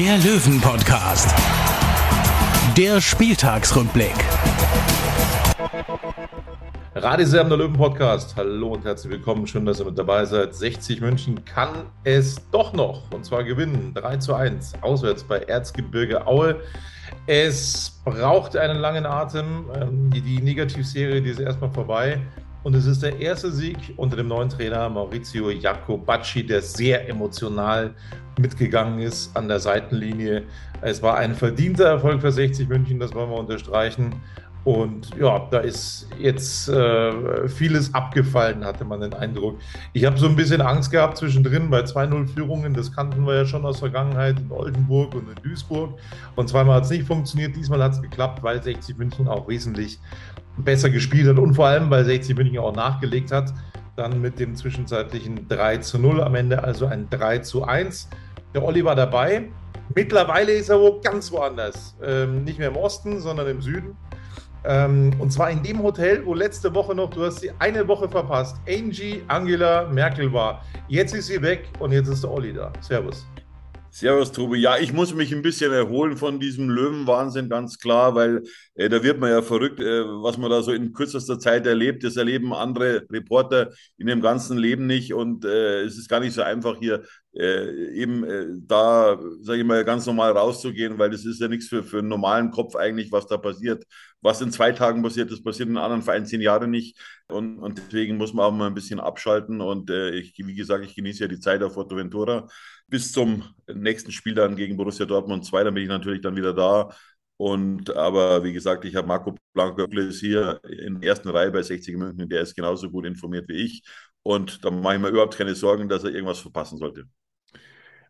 der Löwen-Podcast. Der Spieltagsrückblick. Radisam, der Löwen-Podcast. Hallo und herzlich willkommen. Schön, dass ihr mit dabei seid. 60 München kann es doch noch. Und zwar gewinnen. 3 zu 1. Auswärts bei Erzgebirge Aue. Es braucht einen langen Atem. Ähm, Die, die Negativserie, die ist erstmal vorbei. Und es ist der erste Sieg unter dem neuen Trainer Maurizio Jacobacci, der sehr emotional mitgegangen ist an der Seitenlinie. Es war ein verdienter Erfolg für 60 München, das wollen wir unterstreichen. Und ja, da ist jetzt äh, vieles abgefallen, hatte man den Eindruck. Ich habe so ein bisschen Angst gehabt zwischendrin bei 2-0-Führungen. Das kannten wir ja schon aus Vergangenheit in Oldenburg und in Duisburg. Und zweimal hat es nicht funktioniert. Diesmal hat es geklappt, weil 60 München auch wesentlich besser gespielt hat und vor allem, weil 60 München auch nachgelegt hat. Dann mit dem zwischenzeitlichen 3 zu 0 am Ende, also ein 3 zu 1. Der Olli war dabei. Mittlerweile ist er wo ganz woanders. Ähm, nicht mehr im Osten, sondern im Süden. Ähm, und zwar in dem Hotel, wo letzte Woche noch, du hast sie eine Woche verpasst, Angie Angela Merkel war. Jetzt ist sie weg und jetzt ist der Olli da. Servus. Servus, Tobi. Ja, ich muss mich ein bisschen erholen von diesem Löwenwahnsinn, ganz klar, weil äh, da wird man ja verrückt, äh, was man da so in kürzester Zeit erlebt. Das erleben andere Reporter in dem ganzen Leben nicht und äh, es ist gar nicht so einfach hier äh, eben äh, da, sage ich mal, ganz normal rauszugehen, weil das ist ja nichts für, für einen normalen Kopf eigentlich, was da passiert. Was in zwei Tagen passiert, das passiert in anderen Vereinen zehn Jahre nicht und, und deswegen muss man auch mal ein bisschen abschalten und äh, ich, wie gesagt, ich genieße ja die Zeit auf Fuerteventura bis zum nächsten Spiel dann gegen Borussia Dortmund 2, dann bin ich natürlich dann wieder da. Und aber wie gesagt, ich habe Marco Blanco ist hier in der ersten Reihe bei 60 München, der ist genauso gut informiert wie ich. Und da mache ich mir überhaupt keine Sorgen, dass er irgendwas verpassen sollte.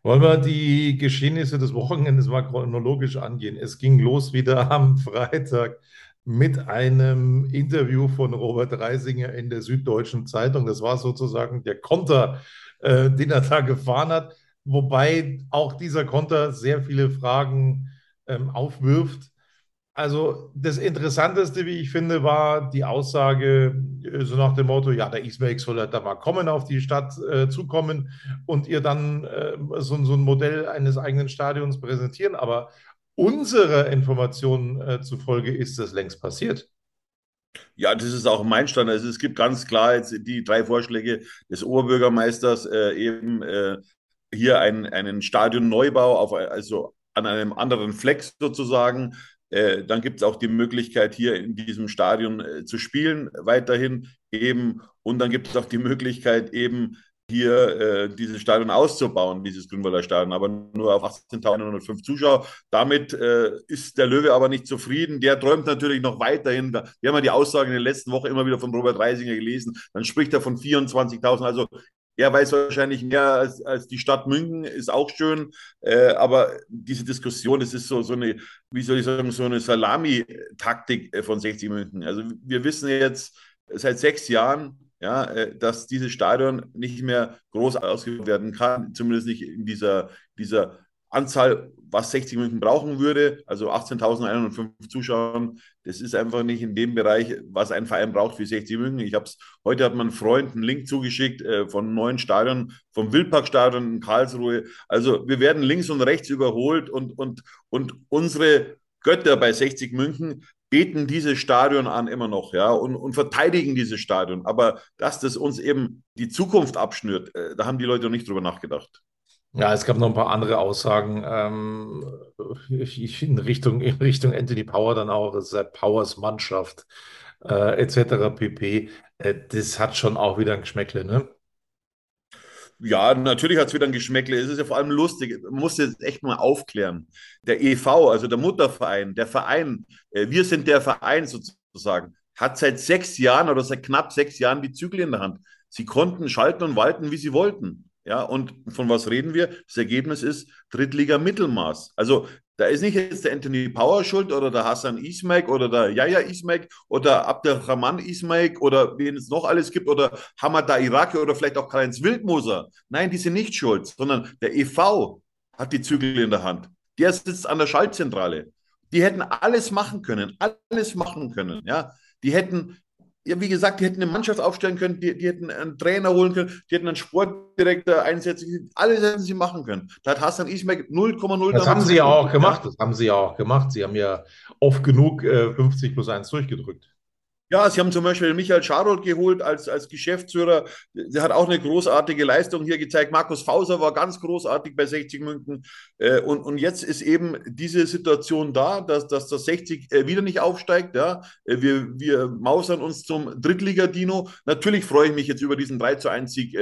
Wollen wir die Geschehnisse des Wochenendes mal chronologisch angehen? Es ging los wieder am Freitag mit einem Interview von Robert Reisinger in der Süddeutschen Zeitung. Das war sozusagen der Konter, äh, den er da gefahren hat. Wobei auch dieser Konter sehr viele Fragen ähm, aufwirft. Also das Interessanteste, wie ich finde, war die Aussage äh, so nach dem Motto, ja, der Ismail soll halt da mal kommen, auf die Stadt äh, zukommen und ihr dann äh, so, so, ein Modell eines eigenen Stadions präsentieren. Aber unserer Information äh, zufolge ist das längst passiert. Ja, das ist auch mein Stand. Also es gibt ganz klar jetzt die drei Vorschläge des Oberbürgermeisters, äh, eben äh, hier einen, einen Stadionneubau auf, also an einem anderen Fleck sozusagen. Äh, dann gibt es auch die Möglichkeit, hier in diesem Stadion äh, zu spielen, weiterhin eben. Und dann gibt es auch die Möglichkeit, eben hier äh, dieses Stadion auszubauen, dieses Grünwalder Stadion, aber nur auf 18.105 Zuschauer. Damit äh, ist der Löwe aber nicht zufrieden. Der träumt natürlich noch weiterhin. Wir haben ja die Aussagen in der letzten Woche immer wieder von Robert Reisinger gelesen. Dann spricht er von 24.000. Also er weiß wahrscheinlich mehr als, als die Stadt München, ist auch schön. Äh, aber diese Diskussion, das ist so, so eine, wie soll ich sagen, so eine Salami-Taktik äh, von 60 München. Also wir wissen jetzt seit sechs Jahren, ja, äh, dass dieses Stadion nicht mehr groß ausgeführt werden kann, zumindest nicht in dieser, dieser Anzahl, was 60 München brauchen würde, also 18.105 Zuschauern, das ist einfach nicht in dem Bereich, was ein Verein braucht für 60 München. Ich habe es, heute hat mein Freund einen Link zugeschickt äh, von neuen Stadion, vom Wildparkstadion in Karlsruhe. Also wir werden links und rechts überholt und, und, und unsere Götter bei 60 München beten dieses Stadion an immer noch, ja, und, und verteidigen dieses Stadion. Aber dass das uns eben die Zukunft abschnürt, äh, da haben die Leute noch nicht drüber nachgedacht. Ja, es gab noch ein paar andere Aussagen ähm, in, Richtung, in Richtung Anthony Power dann auch, es sei Powers Mannschaft äh, etc. pp. Äh, das hat schon auch wieder ein Geschmäckle, ne? Ja, natürlich hat es wieder ein Geschmäckle. Es ist ja vor allem lustig. Man muss jetzt echt mal aufklären. Der EV, also der Mutterverein, der Verein, äh, wir sind der Verein sozusagen, hat seit sechs Jahren oder seit knapp sechs Jahren die Zügel in der Hand. Sie konnten schalten und walten, wie sie wollten. Ja, und von was reden wir? Das Ergebnis ist Drittliga-Mittelmaß. Also da ist nicht jetzt der Anthony Power schuld oder der Hassan Ismail oder der Yaya Ismail oder Abdelrahman Ismail oder wen es noch alles gibt oder Hamada Iraki oder vielleicht auch Karl-Heinz Wildmoser. Nein, die sind nicht schuld, sondern der EV hat die Zügel in der Hand. Der sitzt an der Schaltzentrale. Die hätten alles machen können, alles machen können. Ja, die hätten ja, wie gesagt, die hätten eine Mannschaft aufstellen können, die, die hätten einen Trainer holen können, die hätten einen Sportdirektor einsetzen können, alles hätten sie machen können. Da hat Hassan Ismail 0,0. Das haben sie ja auch gemacht, das haben sie ja auch gemacht. Sie haben ja oft genug äh, 50 plus 1 durchgedrückt. Ja, sie haben zum Beispiel Michael Scharold geholt als, als Geschäftsführer. Der hat auch eine großartige Leistung hier gezeigt. Markus Fauser war ganz großartig bei 60 München. Äh, und, und jetzt ist eben diese Situation da, dass, dass das 60 äh, wieder nicht aufsteigt. Ja. Äh, wir, wir mausern uns zum Drittliga-Dino. Natürlich freue ich mich jetzt über diesen 3 zu 1 Sieg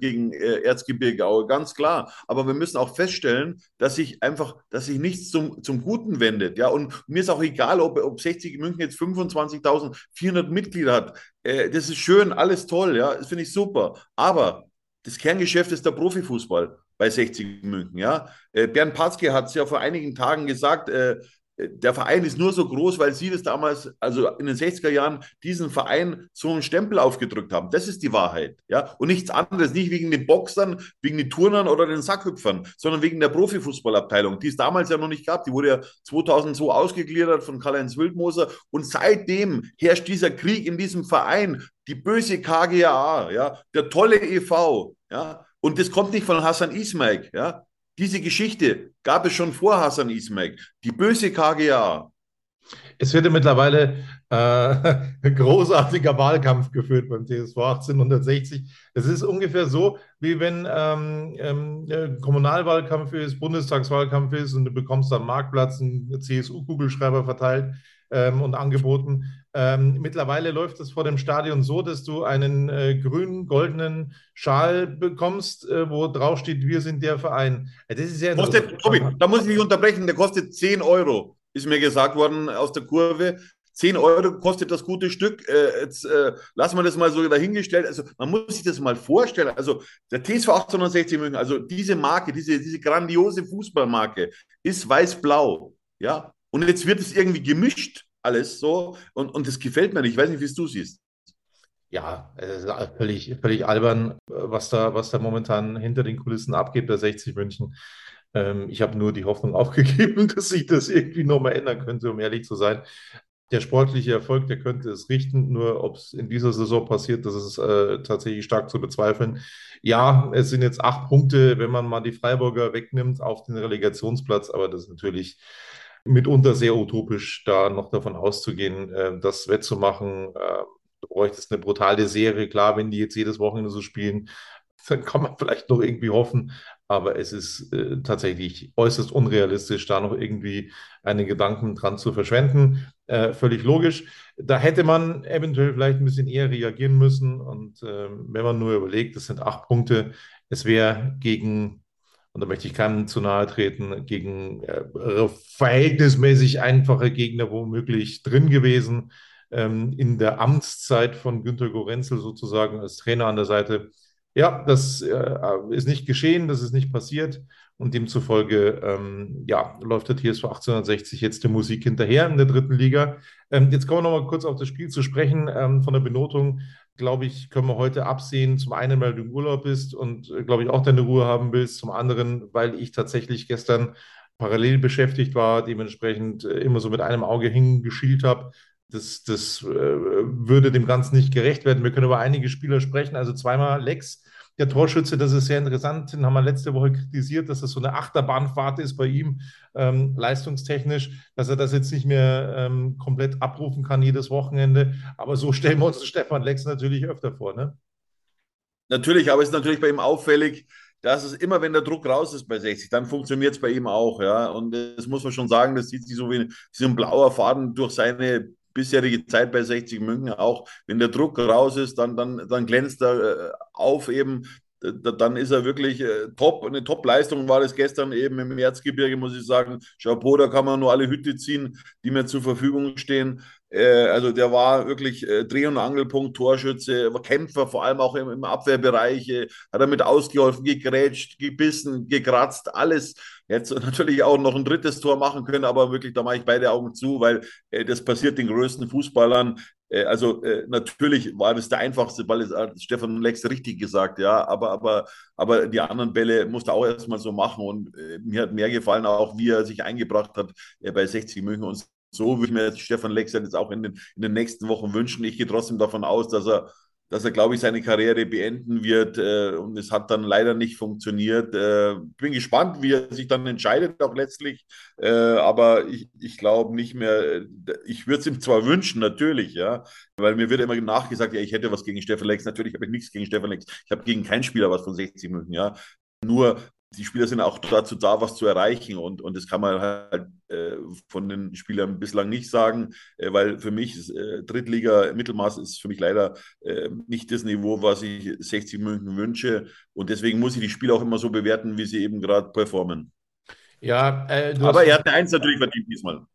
gegen äh, Erzgebirge ganz klar. Aber wir müssen auch feststellen, dass sich einfach, dass sich nichts zum, zum Guten wendet. Ja, und mir ist auch egal, ob, ob 60 München jetzt 25.400 Mitglieder hat. Äh, das ist schön, alles toll, ja, das finde ich super. Aber das Kerngeschäft ist der Profifußball bei 60 München. Ja? Äh, Bernd Patzke hat es ja vor einigen Tagen gesagt, äh, der Verein ist nur so groß, weil sie das damals, also in den 60er Jahren, diesen Verein so einen Stempel aufgedrückt haben. Das ist die Wahrheit. Ja? Und nichts anderes, nicht wegen den Boxern, wegen den Turnern oder den Sackhüpfern, sondern wegen der Profifußballabteilung, die es damals ja noch nicht gab. Die wurde ja 2002 ausgegliedert von Karl-Heinz Wildmoser. Und seitdem herrscht dieser Krieg in diesem Verein, die böse KGAA, ja, der tolle EV, ja, und das kommt nicht von Hassan Ismail, ja. Diese Geschichte gab es schon vor Hassan Ismail. Die böse KGA. Es wird ja mittlerweile äh, ein großartiger Wahlkampf geführt beim TSV 1860. Es ist ungefähr so, wie wenn ähm, ähm, Kommunalwahlkampf ist, Bundestagswahlkampf ist und du bekommst am Marktplatz einen CSU-Kugelschreiber verteilt ähm, und angeboten. Ähm, mittlerweile läuft es vor dem Stadion so, dass du einen äh, grünen, goldenen Schal bekommst, äh, wo drauf steht, wir sind der Verein. Das ist ja kostet, Tobi, da muss ich dich unterbrechen, der kostet 10 Euro, ist mir gesagt worden aus der Kurve. 10 Euro kostet das gute Stück. Äh, jetzt äh, lassen wir das mal so dahingestellt. Also man muss sich das mal vorstellen. Also der TSV 1860 München, also diese Marke, diese, diese grandiose Fußballmarke ist weiß-blau. Ja, und jetzt wird es irgendwie gemischt, alles so. Und, und das gefällt mir nicht. Ich weiß nicht, wie es du siehst. Ja, völlig, völlig albern, was da, was da momentan hinter den Kulissen abgeht bei 60 München. Ähm, ich habe nur die Hoffnung aufgegeben, dass sich das irgendwie nochmal ändern könnte, um ehrlich zu sein. Der sportliche Erfolg, der könnte es richten, nur ob es in dieser Saison passiert, das ist äh, tatsächlich stark zu bezweifeln. Ja, es sind jetzt acht Punkte, wenn man mal die Freiburger wegnimmt auf den Relegationsplatz, aber das ist natürlich mitunter sehr utopisch, da noch davon auszugehen, äh, das wettzumachen. Äh, du bräuchtest eine brutale Serie. Klar, wenn die jetzt jedes Wochenende so spielen, dann kann man vielleicht noch irgendwie hoffen. Aber es ist äh, tatsächlich äußerst unrealistisch, da noch irgendwie einen Gedanken dran zu verschwenden. Äh, völlig logisch. Da hätte man eventuell vielleicht ein bisschen eher reagieren müssen. Und äh, wenn man nur überlegt, das sind acht Punkte, es wäre gegen und da möchte ich keinem zu nahe treten, gegen äh, verhältnismäßig einfache Gegner womöglich drin gewesen. Ähm, in der Amtszeit von Günter Gorenzel sozusagen als Trainer an der Seite. Ja, das äh, ist nicht geschehen, das ist nicht passiert. Und demzufolge ähm, ja, läuft der TSV 1860 jetzt der Musik hinterher in der dritten Liga. Ähm, jetzt kommen wir noch mal kurz auf das Spiel zu sprechen. Ähm, von der Benotung glaube ich, können wir heute absehen. Zum einen, weil du im Urlaub bist und, äh, glaube ich, auch deine Ruhe haben willst. Zum anderen, weil ich tatsächlich gestern parallel beschäftigt war, dementsprechend äh, immer so mit einem Auge hingeschielt habe. Das, das äh, würde dem Ganzen nicht gerecht werden. Wir können über einige Spieler sprechen. Also zweimal Lex der Torschütze, das ist sehr interessant, den haben wir letzte Woche kritisiert, dass das so eine Achterbahnfahrt ist bei ihm, ähm, leistungstechnisch, dass er das jetzt nicht mehr ähm, komplett abrufen kann jedes Wochenende. Aber so stellen wir uns Stefan Lex natürlich öfter vor, ne? Natürlich, aber es ist natürlich bei ihm auffällig, dass es immer, wenn der Druck raus ist bei 60, dann funktioniert es bei ihm auch, ja. Und das muss man schon sagen, das sieht sich so wie, wie ein blauer Faden durch seine bisherige Zeit bei 60 München auch, wenn der Druck raus ist, dann, dann, dann glänzt er äh, auf eben. dann ist er wirklich äh, top. Eine Top-Leistung war das gestern eben im Erzgebirge, muss ich sagen. Chapeau, da kann man nur alle Hütte ziehen, die mir zur Verfügung stehen. Äh, also der war wirklich äh, Dreh- und Angelpunkt, Torschütze, Kämpfer, vor allem auch im, Abwehrbereich, äh, hat er mit ausgeholfen, gegrätscht, gebissen, gekratzt, alles. Jetzt natürlich auch noch ein drittes Tor machen können, aber wirklich, da mache ich beide Augen zu, weil äh, das passiert den größten Fußballern. Äh, also äh, natürlich war das der einfachste Ball, das hat Stefan Lex richtig gesagt, ja, aber, aber, aber die anderen Bälle musste auch erstmal so machen und mir hat mehr gefallen auch, wie er sich eingebracht hat bei 60 München und so würde ich mir Stefan Lexer jetzt auch in den, in den nächsten Wochen wünschen. Ich gehe trotzdem davon aus, dass er, dass er, glaube ich, seine Karriere beenden wird. Äh, und es hat dann leider nicht funktioniert. Äh, bin gespannt, wie er sich dann entscheidet, auch letztlich. Äh, aber ich, ich glaube nicht mehr. Ich würde es ihm zwar wünschen, natürlich, ja, weil mir wird immer nachgesagt, ja, ich hätte was gegen Stefan Lex. Natürlich habe ich nichts gegen Stefan Lex. Ich habe gegen keinen Spieler was von 60 Minuten, ja. Nur die Spieler sind auch dazu da, was zu erreichen. Und, und das kann man halt äh, von den Spielern bislang nicht sagen, äh, weil für mich ist, äh, Drittliga Mittelmaß ist für mich leider äh, nicht das Niveau, was ich 60 München wünsche. Und deswegen muss ich die Spieler auch immer so bewerten, wie sie eben gerade performen. Ja, äh, aber er hat eine Eins natürlich verdient diesmal.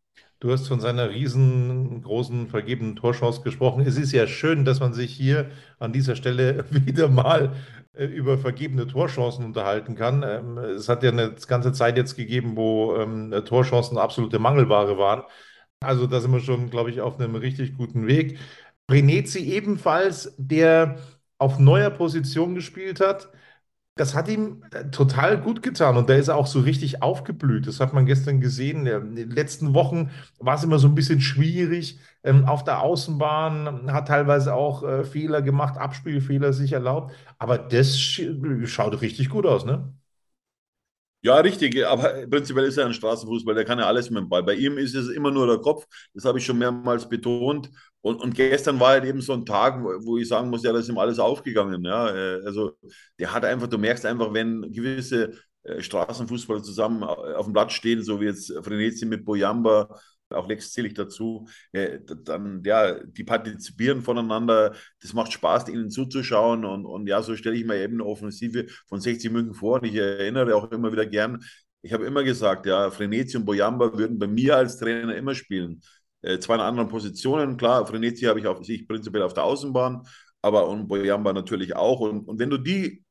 Du hast von seiner riesengroßen vergebenen Torchance gesprochen. Es ist ja schön, dass man sich hier an dieser Stelle wieder mal äh, über vergebene Torchancen unterhalten kann. Ähm, es hat ja eine ganze Zeit jetzt gegeben, wo ähm, Torchancen absolute Mangelware waren. Also da sind wir schon, glaube ich, auf einem richtig guten Weg. Renezi ebenfalls, der auf neuer Position gespielt hat, das hat ihm äh, total gut getan und da ist er auch so richtig aufgeblüht. Das hat man gestern gesehen. In den letzten Wochen war es immer so ein bisschen schwierig. Ähm, auf der Außenbahn hat teilweise auch äh, Fehler gemacht, Abspielfehler sich erlaubt. Aber das schaut richtig gut aus, ne? Ja, richtig, aber prinzipiell ist er ein Straßenfußball, der kann ja alles mit dem Ball. Bei ihm ist es immer nur der Kopf, das habe ich schon mehrmals betont. Und, und gestern war halt eben so ein Tag, wo ich sagen muss, ja, da ist ihm alles aufgegangen. Ja, äh, also der hat einfach, du merkst einfach, wenn gewisse äh, Straßenfußballer zusammen auf dem Platz stehen, so wie jetzt Frenetzi mit Boyamba, auch Lex zähle ich dazu, äh, dann, ja, die partizipieren voneinander, das macht Spaß, ihnen zuzuschauen und, und ja, so stelle ich mir eben eine Offensive von 60 München vor und ich erinnere auch immer wieder gern, ich habe immer gesagt, ja, Frenetzi und Boyamba würden bei mir als Trainer immer spielen. Äh, zwar in anderen Positionen, klar, Frenetzi habe ich auf sich prinzipiell auf der Außenbahn, aber und Boyamba natürlich auch. Und, und wenn du die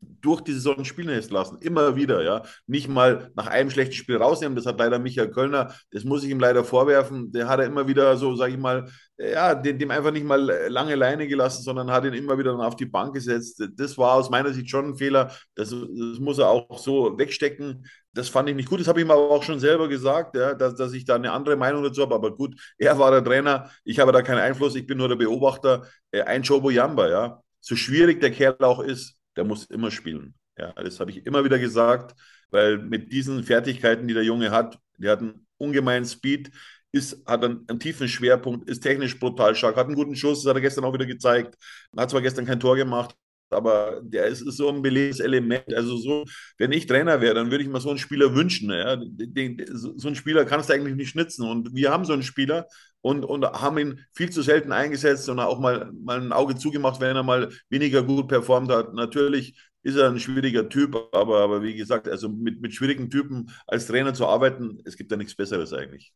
durch die Saison spielen lässt lassen. Immer wieder, ja. Nicht mal nach einem schlechten Spiel rausnehmen. Das hat leider Michael Kölner, das muss ich ihm leider vorwerfen. Der hat er immer wieder so, sage ich mal, ja, dem, einfach nicht mal lange Leine gelassen, sondern hat ihn immer wieder dann auf die Bank gesetzt. Das war aus meiner Sicht schon ein Fehler. Das, das muss er auch so wegstecken. Das fand ich nicht gut. Das habe ich ihm aber auch schon selber gesagt, ja, dass, dass ich da eine andere Meinung dazu habe. Aber gut, er war der Trainer. Ich habe da keinen Einfluss. Ich bin nur der Beobachter. Äh, ein Jobo Jamba, ja. So schwierig der Kerl auch ist, der muss immer spielen. Ja, das habe ich immer wieder gesagt, weil mit diesen Fertigkeiten, die der Junge hat, der hat einen ungemeinen Speed, ist, hat einen, einen, tiefen Schwerpunkt, ist technisch brutal stark, hat einen guten Schuss, das hat er gestern auch wieder gezeigt. Hat zwar gestern kein Tor gemacht, aber der ist, ist so ein belebendes Element. Also so, wenn ich Trainer wäre, dann würde ich mir so einen Spieler wünschen. Ja? Den, den, so einen Spieler kannst du eigentlich nicht schnitzen. Und wir haben so einen Spieler und, und haben ihn viel zu selten eingesetzt und auch mal, mal ein Auge zugemacht, wenn er mal weniger gut performt hat. Natürlich ist er ein schwieriger Typ, aber, aber wie gesagt, also mit, mit schwierigen Typen als Trainer zu arbeiten, es gibt ja nichts Besseres eigentlich.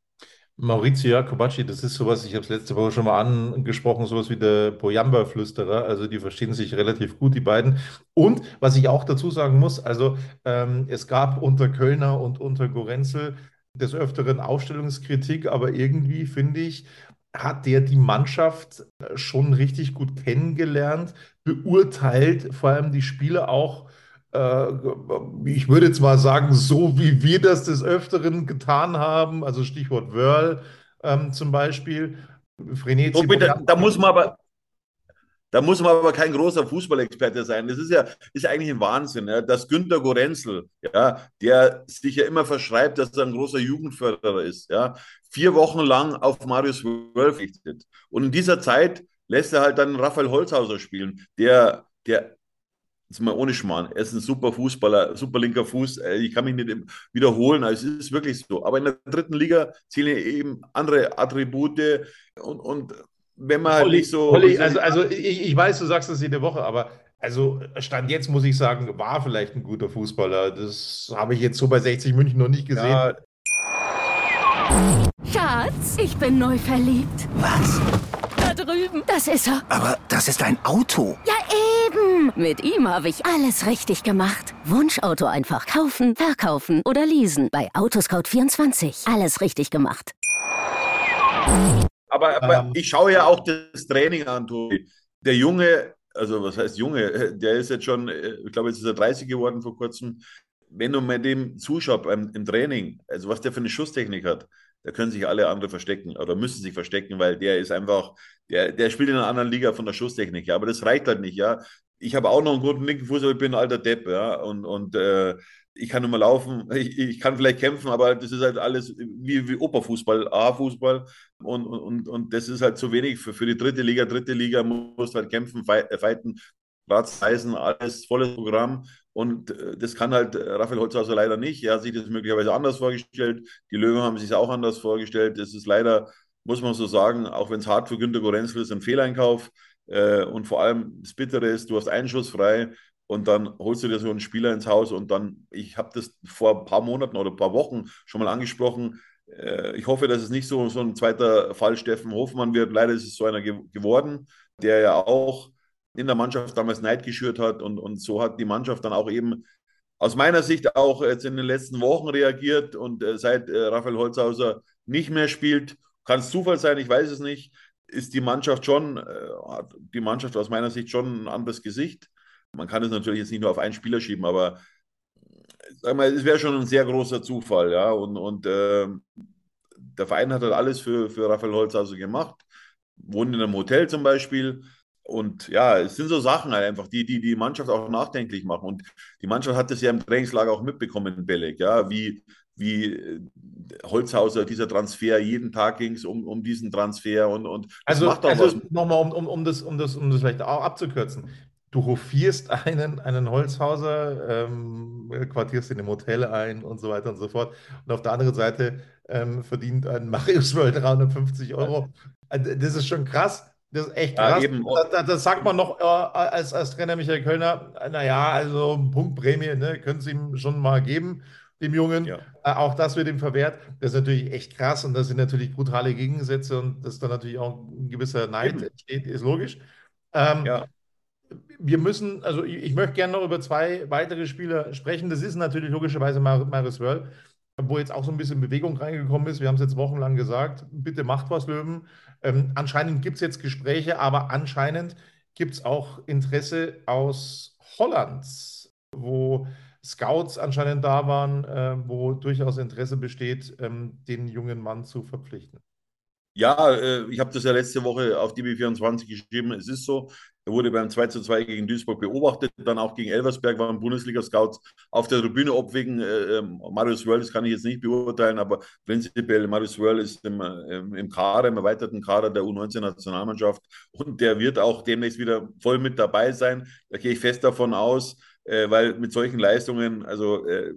Maurizio Jacobacci, das ist sowas, ich habe es letzte Woche schon mal angesprochen, sowas wie der Boyamba-Flüsterer. Also die verstehen sich relativ gut, die beiden. Und was ich auch dazu sagen muss, also ähm, es gab unter Kölner und unter Gorenzel des Öfteren Aufstellungskritik, aber irgendwie finde ich, hat der die Mannschaft schon richtig gut kennengelernt, beurteilt vor allem die Spiele auch äh, ich würde jetzt mal sagen, so wie wir das des Öfteren getan haben, also Stichwort Wörl ähm, zum Beispiel. Frenetzi, oh, bitte, da muss man aber, da muss man aber kein großer Fußballexperte sein. Das ist ja, ist eigentlich ein Wahnsinn, ja, dass Günter Gorenzel, ja, der sich ja immer verschreibt, dass er ein großer Jugendförderer ist, ja, vier Wochen lang auf Marius Wölf richtet. Und in dieser Zeit lässt er halt dann Raphael Holzhauser spielen, der, der Jetzt mal ohne Schmarrn. Er ist ein super Fußballer, super linker Fuß. Äh, ich kann mich nicht wiederholen, also es ist wirklich so. Aber in der dritten Liga zählen eben andere Attribute und, und wenn man halt Olli, nicht so. Olli, also, also ich, ich weiß, du sagst das jede Woche, aber also Stand jetzt muss ich sagen, war vielleicht ein guter Fußballer. Das habe ich jetzt so bei 60 München noch nicht gesehen. Ja. Schatz, ich bin neu verliebt. Was? Da drüben. Das ist er. Aber das ist ein Auto. Ja, eben. Mit ihm habe ich alles richtig gemacht. Wunschauto einfach kaufen, verkaufen oder leasen. Bei Autoscout24. Alles richtig gemacht. Aber, aber ähm. ich schaue ja auch das Training an, Tobi. Der Junge also was heißt Junge, der ist jetzt schon, ich glaube, jetzt ist er 30 geworden vor kurzem. Wenn du mit dem zuschaust beim, im Training, also was der für eine Schusstechnik hat, da können sich alle andere verstecken oder müssen sich verstecken, weil der ist einfach, der, der spielt in einer anderen Liga von der Schusstechnik, ja, aber das reicht halt nicht, ja. Ich habe auch noch einen guten linken Fuß, aber ich bin ein alter Depp, ja, und, und äh, ich kann nur mal laufen, ich, ich, kann vielleicht kämpfen, aber das ist halt alles wie, wie Operfußball, A-Fußball und, und, und das ist halt zu wenig für, für die dritte Liga. Dritte Liga muss halt kämpfen, äh, fighten, Platz alles volles Programm und äh, das kann halt äh, Raphael Holzhauser leider nicht. Er hat sich das möglicherweise anders vorgestellt, die Löwen haben sich auch anders vorgestellt. Das ist leider, muss man so sagen, auch wenn es hart für Günter Gorenzel ist, ein Fehleinkauf. Und vor allem das Bittere ist, du hast einen frei und dann holst du dir so einen Spieler ins Haus und dann, ich habe das vor ein paar Monaten oder ein paar Wochen schon mal angesprochen. Äh, ich hoffe, dass es nicht so, so ein zweiter Fall Steffen Hofmann wird. Leider ist es so einer ge geworden, der ja auch in der Mannschaft damals Neid geschürt hat und, und so hat die Mannschaft dann auch eben aus meiner Sicht auch jetzt in den letzten Wochen reagiert und äh, seit äh, Raphael Holzhauser nicht mehr spielt, kann es Zufall sein, ich weiß es nicht, ist die Mannschaft schon, äh, hat die Mannschaft aus meiner Sicht schon ein anderes Gesicht. Man kann es natürlich jetzt nicht nur auf einen Spieler schieben, aber sag mal, es wäre schon ein sehr großer Zufall, ja. Und, und äh, der Verein hat halt alles für, für Raphael Holz also gemacht. Wohnt in einem Hotel zum Beispiel. Und ja, es sind so Sachen halt einfach, die, die die Mannschaft auch nachdenklich machen. Und die Mannschaft hat das ja im Trainingslager auch mitbekommen in Belek, ja, wie, wie äh, Holzhauser, dieser Transfer, jeden Tag ging es um, um diesen Transfer und, und also, also nochmal, um, um, um, das, um, das, um das vielleicht auch abzukürzen du hofierst einen, einen Holzhauser, ähm, quartierst ihn im Hotel ein und so weiter und so fort. Und auf der anderen Seite ähm, verdient ein Marius World 350 Euro. Äh, das ist schon krass. Das ist echt krass. Ja, das, das, sagt man noch äh, als, als Trainer Michael Kölner, naja, also Punktprämie, ne, können Sie ihm schon mal geben, dem Jungen. Ja. Äh, auch das wird ihm verwehrt. Das ist natürlich echt krass und das sind natürlich brutale Gegensätze und dass da natürlich auch ein gewisser Neid eben. entsteht, ist logisch. Ähm, ja wir müssen, also ich, ich, möchte gerne noch über zwei weitere Spieler sprechen. Das ist natürlich logischerweise Mar Maris Wörl, wo jetzt auch so ein bisschen Bewegung reingekommen ist. Wir haben es jetzt wochenlang gesagt, bitte macht was, Löwen. Ähm, anscheinend gibt es jetzt Gespräche, aber anscheinend gibt es auch Interesse aus Holland, wo Scouts anscheinend da waren, äh, wo durchaus Interesse besteht, ähm, den jungen Mann zu verpflichten. Ja, äh, ich habe das ja letzte Woche auf DB24 geschrieben. Es ist so, er wurde beim 2 zu 2 gegen Duisburg beobachtet, dann auch gegen Elversberg waren Bundesliga-Scouts auf der Tribüne, ob wegen äh, ähm, Marius Wörl, das kann ich jetzt nicht beurteilen, aber prinzipiell Marius Wörl ist im, im, im Kader, im erweiterten Kader der U19-Nationalmannschaft und der wird auch demnächst wieder voll mit dabei sein. Da gehe ich fest davon aus äh, weil mit solchen Leistungen, also äh,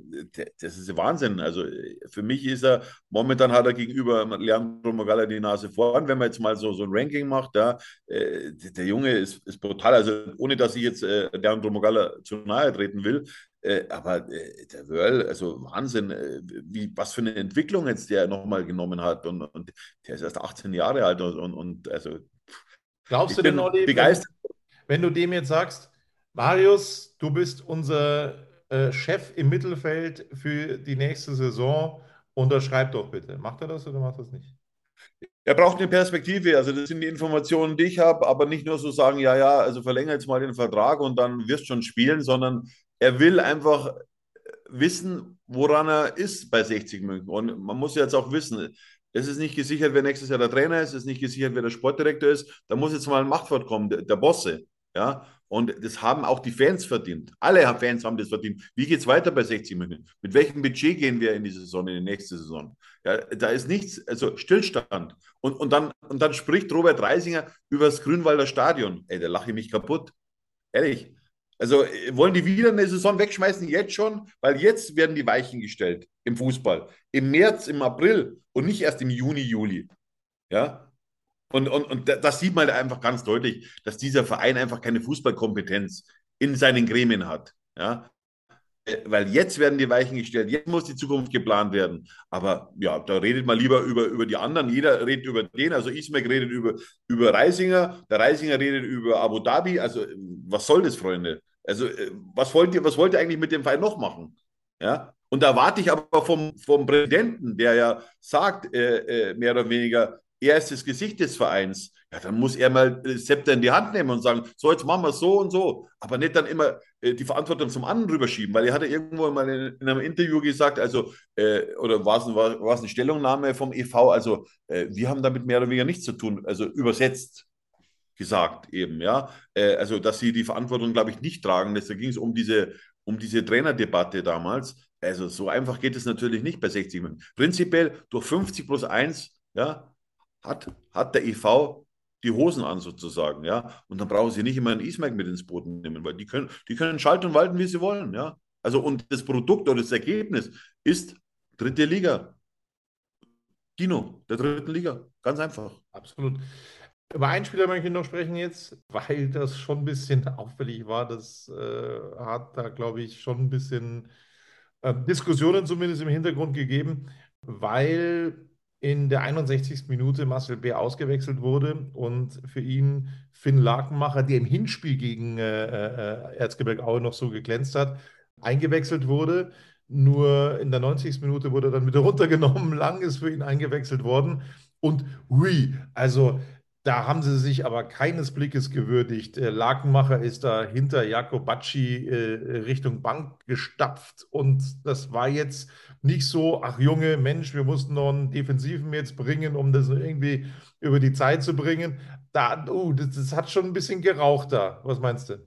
das ist Wahnsinn. Also für mich ist er, momentan hat er gegenüber Leandro Magala die Nase vorn, wenn man jetzt mal so, so ein Ranking macht, ja, äh, der Junge ist, ist brutal, also ohne dass ich jetzt äh, Leandro Magala zu nahe treten will, äh, aber äh, der Wörl, also Wahnsinn, äh, wie, was für eine Entwicklung jetzt der nochmal genommen hat und, und der ist erst 18 Jahre alt und, und, und also Glaubst du denn, Olli, begeistert. Wenn, wenn du dem jetzt sagst, Marius, du bist unser äh, Chef im Mittelfeld für die nächste Saison. Unterschreib doch bitte. Macht er das oder macht er das nicht? Er braucht eine Perspektive. Also, das sind die Informationen, die ich habe, aber nicht nur so sagen, ja, ja, also verlängere jetzt mal den Vertrag und dann wirst du schon spielen, sondern er will einfach wissen, woran er ist bei 60 München. Und man muss jetzt auch wissen, es ist nicht gesichert, wer nächstes Jahr der Trainer ist, es ist nicht gesichert, wer der Sportdirektor ist. Da muss jetzt mal ein Machtwort kommen, der, der Bosse. Ja, und das haben auch die Fans verdient. Alle Fans haben das verdient. Wie geht es weiter bei 60 München? Mit welchem Budget gehen wir in die Saison, in die nächste Saison? Ja, da ist nichts, also Stillstand. Und, und, dann, und dann spricht Robert Reisinger über das Grünwalder Stadion. Ey, da lache ich mich kaputt. Ehrlich. Also wollen die wieder eine Saison wegschmeißen, jetzt schon? Weil jetzt werden die Weichen gestellt im Fußball. Im März, im April und nicht erst im Juni, Juli. Ja, und, und, und das sieht man einfach ganz deutlich, dass dieser Verein einfach keine Fußballkompetenz in seinen Gremien hat. Ja, äh, weil jetzt werden die Weichen gestellt, jetzt muss die Zukunft geplant werden. Aber ja, da redet man lieber über, über die anderen. Jeder redet über den. Also Ismail redet über, über Reisinger, der Reisinger redet über Abu Dhabi. Also was soll das, Freunde? Also äh, was wollt ihr, was wollt ihr eigentlich mit dem Fall noch machen? Ja, und da warte ich aber vom, vom Präsidenten, der ja sagt, äh, äh, mehr oder weniger, er ist das Gesicht des Vereins. Ja, dann muss er mal das Zepter in die Hand nehmen und sagen, so, jetzt machen wir so und so. Aber nicht dann immer äh, die Verantwortung zum anderen rüberschieben, weil er hatte irgendwo mal in, in einem Interview gesagt, also, äh, oder war es, war, eine Stellungnahme vom EV, also, äh, wir haben damit mehr oder weniger nichts zu tun, also übersetzt gesagt eben, ja. Äh, also, dass sie die Verantwortung, glaube ich, nicht tragen. Da ging es um diese, um diese Trainerdebatte damals. Also, so einfach geht es natürlich nicht bei 60 Minuten. Prinzipiell durch 50 plus 1, ja, hat, hat der EV die Hosen an sozusagen, ja. Und dann brauchen sie nicht immer einen E-Smack mit ins Boot nehmen, weil die können, die können schalten und walten, wie sie wollen, ja. Also und das Produkt oder das Ergebnis ist dritte Liga. Dino, der dritten Liga. Ganz einfach. Absolut. Über einen Spieler möchte ich noch sprechen jetzt, weil das schon ein bisschen auffällig war. Das äh, hat da, glaube ich, schon ein bisschen äh, Diskussionen zumindest im Hintergrund gegeben, weil in der 61. Minute Marcel Bär ausgewechselt wurde und für ihn Finn Lakenmacher, der im Hinspiel gegen äh, äh, Erzgebirge Aue noch so geglänzt hat, eingewechselt wurde. Nur in der 90. Minute wurde er dann wieder runtergenommen. Lang ist für ihn eingewechselt worden. Und hui, also da haben sie sich aber keines Blickes gewürdigt. Äh, Lakenmacher ist da hinter Jakobacci äh, Richtung Bank gestapft und das war jetzt nicht so, ach Junge, Mensch, wir mussten noch einen Defensiven jetzt bringen, um das irgendwie über die Zeit zu bringen. Da, uh, das, das hat schon ein bisschen geraucht da. Was meinst du?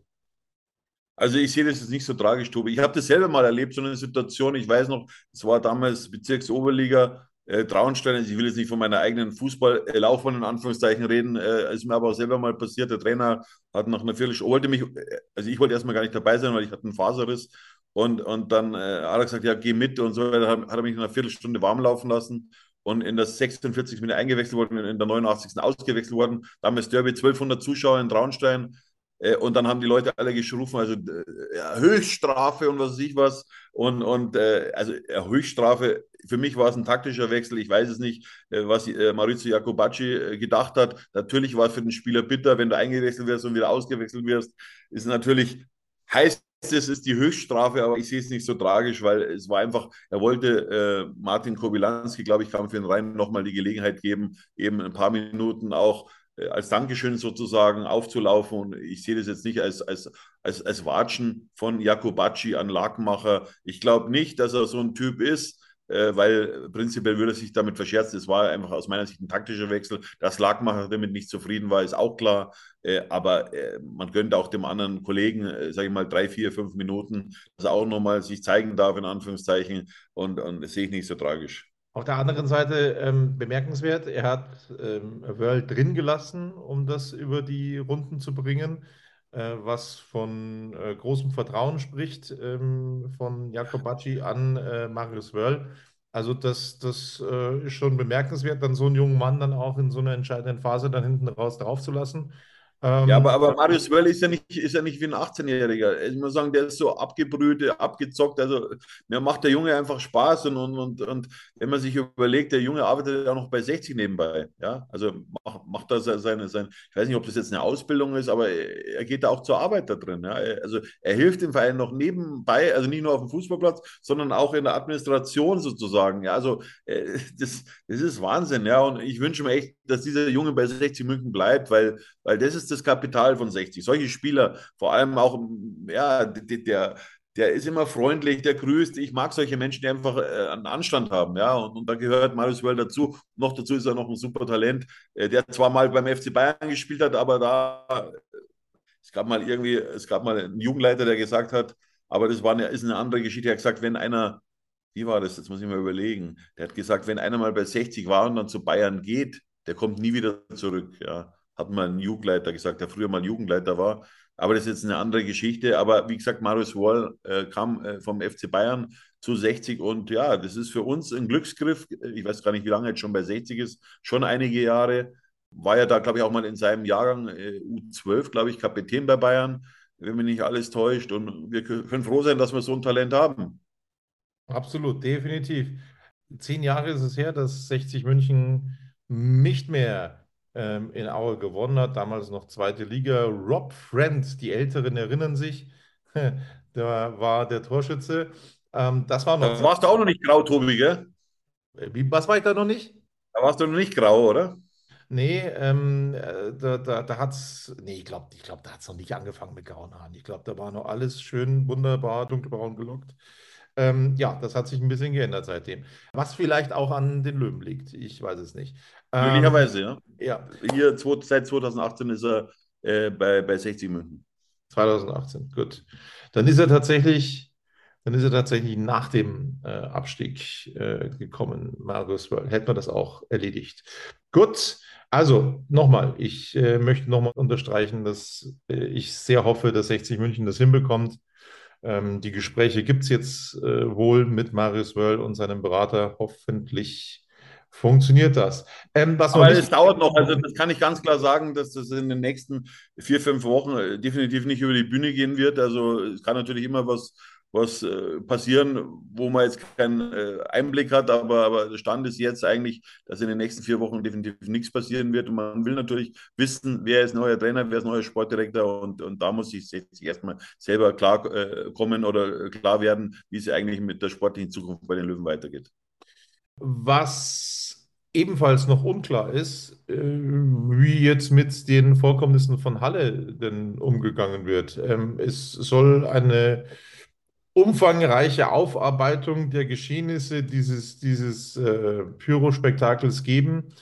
Also ich sehe das jetzt nicht so tragisch, Tobi. Ich habe das selber mal erlebt, so eine Situation. Ich weiß noch, es war damals Bezirksoberliga äh, Traunstein, also ich will jetzt nicht von meiner eigenen Fußballlaufbahn in Anführungszeichen reden, äh, ist mir aber auch selber mal passiert. Der Trainer hat nach einer Viertelstunde, wollte mich, äh, also ich wollte erstmal gar nicht dabei sein, weil ich hatte einen Faserriss und, und dann äh, hat er gesagt, ja, geh mit und so weiter, hat, hat er mich in einer Viertelstunde warm laufen lassen und in der 46. Minute eingewechselt worden, in der 89. ausgewechselt worden. Damals Derby, 1200 Zuschauer in Traunstein. Äh, und dann haben die Leute alle geschrufen, also äh, Höchststrafe und was weiß ich was. Und, und äh, also Höchststrafe, für mich war es ein taktischer Wechsel. Ich weiß es nicht, äh, was äh, Maurizio Jacobacci äh, gedacht hat. Natürlich war es für den Spieler bitter, wenn du eingewechselt wirst und wieder ausgewechselt wirst. Ist natürlich heißt es ist die Höchststrafe, aber ich sehe es nicht so tragisch, weil es war einfach, er wollte äh, Martin Kobilanski, glaube ich, kam für den Rhein nochmal die Gelegenheit geben, eben ein paar Minuten auch äh, als Dankeschön sozusagen aufzulaufen. Und ich sehe das jetzt nicht als, als, als, als Watschen von Jakobacci an Lackmacher. Ich glaube nicht, dass er so ein Typ ist, weil prinzipiell würde er sich damit verscherzen. Es war einfach aus meiner Sicht ein taktischer Wechsel. Dass Lackmacher damit nicht zufrieden war, ist auch klar. Äh, aber äh, man gönnt auch dem anderen Kollegen, äh, sage ich mal, drei, vier, fünf Minuten, dass er auch nochmal sich zeigen darf, in Anführungszeichen. Und, und das sehe ich nicht so tragisch. Auf der anderen Seite ähm, bemerkenswert, er hat ähm, World drin gelassen, um das über die Runden zu bringen, äh, was von äh, großem Vertrauen spricht ähm, von Jakobacci an äh, Marius Wörl. Also das, das äh, ist schon bemerkenswert, dann so einen jungen Mann dann auch in so einer entscheidenden Phase dann hinten raus draufzulassen. Ähm, ja, aber, aber Marius Wörl ist ja nicht, ist ja nicht wie ein 18-Jähriger. Ich muss sagen, der ist so abgebrüht, abgezockt. Also mir macht der Junge einfach Spaß und, und, und, und wenn man sich überlegt, der Junge arbeitet ja noch bei 60 nebenbei. Ja, also macht, macht da seine, seine, ich weiß nicht, ob das jetzt eine Ausbildung ist, aber er geht da auch zur Arbeit da drin. Ja? Also er hilft dem Verein noch nebenbei, also nicht nur auf dem Fußballplatz, sondern auch in der Administration sozusagen. Ja, also äh, das, das ist Wahnsinn. Ja, und ich wünsche mir echt, dass dieser Junge bei 60 München bleibt, weil, weil das ist das Kapital von 60. Solche Spieler, vor allem auch, ja, der, der ist immer freundlich, der grüßt. Ich mag solche Menschen, die einfach äh, einen Anstand haben, ja. Und, und da gehört Marius Wöll dazu. Noch dazu ist er noch ein super Talent, äh, der zwar mal beim FC Bayern gespielt hat, aber da, es gab mal irgendwie, es gab mal einen Jugendleiter, der gesagt hat, aber das war eine, ist eine andere Geschichte. Er hat gesagt, wenn einer, wie war das? Jetzt muss ich mal überlegen. Der hat gesagt, wenn einer mal bei 60 war und dann zu Bayern geht, der kommt nie wieder zurück, ja hat mal ein Jugendleiter gesagt, der früher mal Jugendleiter war. Aber das ist jetzt eine andere Geschichte. Aber wie gesagt, Marius Wall äh, kam äh, vom FC Bayern zu 60 und ja, das ist für uns ein Glücksgriff. Ich weiß gar nicht, wie lange jetzt schon bei 60 ist, schon einige Jahre. War ja da, glaube ich, auch mal in seinem Jahrgang äh, U12, glaube ich, Kapitän bei Bayern. wenn mich nicht alles täuscht. Und wir können froh sein, dass wir so ein Talent haben. Absolut, definitiv. Zehn Jahre ist es her, dass 60 München nicht mehr ähm, in Aue gewonnen hat. Damals noch zweite Liga. Rob Friend, die Älteren erinnern sich, da war der Torschütze. Ähm, das war noch. Da warst du auch noch nicht grau, Tobi, gell? Wie, was war ich da noch nicht? Da warst du noch nicht grau, oder? Nee, ähm, äh, da, da, da hat es, nee, ich glaube, ich glaub, da hat es noch nicht angefangen mit grauen Haaren. Ich glaube, da war noch alles schön, wunderbar, dunkelbraun gelockt. Ähm, ja, das hat sich ein bisschen geändert seitdem. Was vielleicht auch an den Löwen liegt, ich weiß es nicht. Ähm, Möglicherweise, ja. ja, Hier seit 2018 ist er äh, bei, bei 60 München. 2018, gut. Dann ist er tatsächlich, dann ist er tatsächlich nach dem äh, Abstieg äh, gekommen, Marius Wörl. Hätten wir das auch erledigt. Gut, also nochmal, ich äh, möchte nochmal unterstreichen, dass äh, ich sehr hoffe, dass 60 München das hinbekommt. Ähm, die Gespräche gibt es jetzt äh, wohl mit Marius Wörl und seinem Berater. Hoffentlich funktioniert das. Ähm, Aber es dauert noch, also das kann ich ganz klar sagen, dass das in den nächsten vier, fünf Wochen äh, definitiv nicht über die Bühne gehen wird. Also es kann natürlich immer was, was äh, passieren, wo man jetzt keinen äh, Einblick hat, aber, aber der Stand ist jetzt eigentlich, dass in den nächsten vier Wochen definitiv nichts passieren wird. Und man will natürlich wissen, wer ist neuer Trainer, wer ist neuer Sportdirektor und, und da muss sich sich erstmal selber klar äh, kommen oder äh, klar werden, wie es eigentlich mit der sportlichen Zukunft bei den Löwen weitergeht. Was ebenfalls noch unklar ist, äh, wie jetzt mit den Vorkommnissen von Halle denn umgegangen wird. Ähm, es soll eine umfangreiche Aufarbeitung der Geschehnisse dieses, dieses äh, Pyro-Spektakels geben.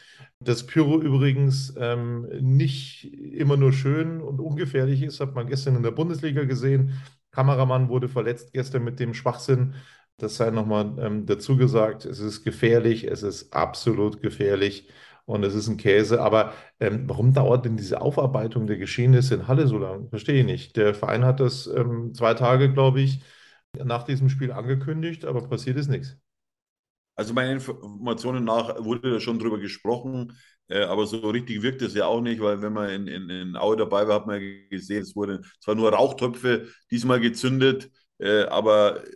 Das Pyro übrigens ähm, nicht immer nur schön und ungefährlich ist, hat man gestern in der Bundesliga gesehen. Kameramann wurde verletzt gestern mit dem Schwachsinn. Das sei nochmal ähm, dazu gesagt. Es ist gefährlich, es ist absolut gefährlich und es ist ein Käse. Aber ähm, warum dauert denn diese Aufarbeitung der Geschehnisse in Halle so lange? Verstehe ich nicht. Der Verein hat das ähm, zwei Tage, glaube ich, nach diesem Spiel angekündigt, aber passiert ist nichts. Also meinen Informationen nach wurde da schon drüber gesprochen, äh, aber so richtig wirkt es ja auch nicht, weil wenn man in, in, in Aue dabei war, hat man gesehen, es wurden zwar nur Rauchtöpfe diesmal gezündet, äh, aber äh,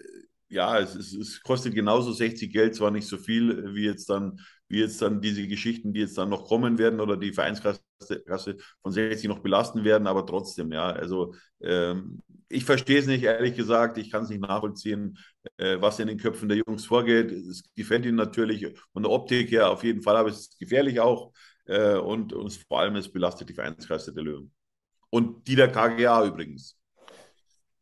ja, es, es, es kostet genauso 60 Geld, zwar nicht so viel wie jetzt dann, wie jetzt dann diese Geschichten, die jetzt dann noch kommen werden oder die Vereinskasse Kasse von 60 noch belasten werden, aber trotzdem, ja, also ähm, ich verstehe es nicht, ehrlich gesagt, ich kann es nicht nachvollziehen, äh, was in den Köpfen der Jungs vorgeht. Es gefällt ihnen natürlich von der Optik her auf jeden Fall, aber es ist gefährlich auch äh, und, und vor allem es belastet die Vereinskasse der Löwen. Und die der KGA übrigens.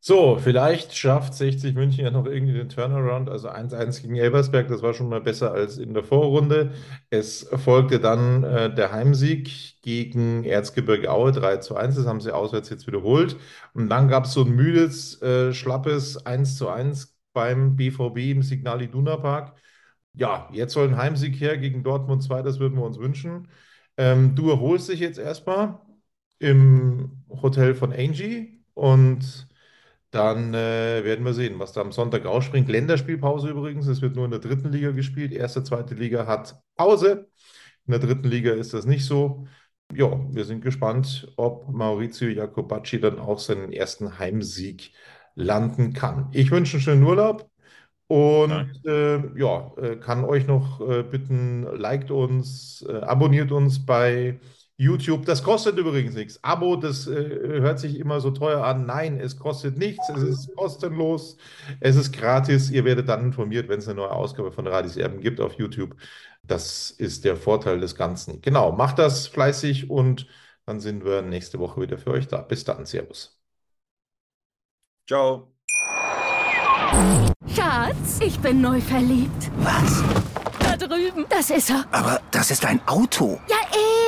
So, vielleicht schafft 60 München ja noch irgendwie den Turnaround. Also 1-1 gegen Elversberg, das war schon mal besser als in der Vorrunde. Es folgte dann äh, der Heimsieg gegen Erzgebirge Aue 3 zu 1. Das haben sie auswärts jetzt wiederholt. Und dann gab es so ein müdes, äh, schlappes 1 zu 1 beim BVB im Signal Iduna Park. Ja, jetzt soll ein Heimsieg her gegen Dortmund 2, das würden wir uns wünschen. Ähm, du erholst dich jetzt erstmal im Hotel von Angie und dann äh, werden wir sehen, was da am Sonntag rausspringt. Länderspielpause übrigens. Es wird nur in der dritten Liga gespielt. Erste, zweite Liga hat Pause. In der dritten Liga ist das nicht so. Ja, wir sind gespannt, ob Maurizio Jacobacci dann auch seinen ersten Heimsieg landen kann. Ich wünsche einen schönen Urlaub und äh, ja, äh, kann euch noch äh, bitten, liked uns, äh, abonniert uns bei YouTube. Das kostet übrigens nichts. Abo, das äh, hört sich immer so teuer an. Nein, es kostet nichts. Es ist kostenlos. Es ist gratis. Ihr werdet dann informiert, wenn es eine neue Ausgabe von Radis Erben gibt auf YouTube. Das ist der Vorteil des Ganzen. Genau, macht das fleißig und dann sind wir nächste Woche wieder für euch da. Bis dann. Servus. Ciao. Schatz, ich bin neu verliebt. Was? Da drüben. Das ist er. Aber das ist ein Auto. Ja,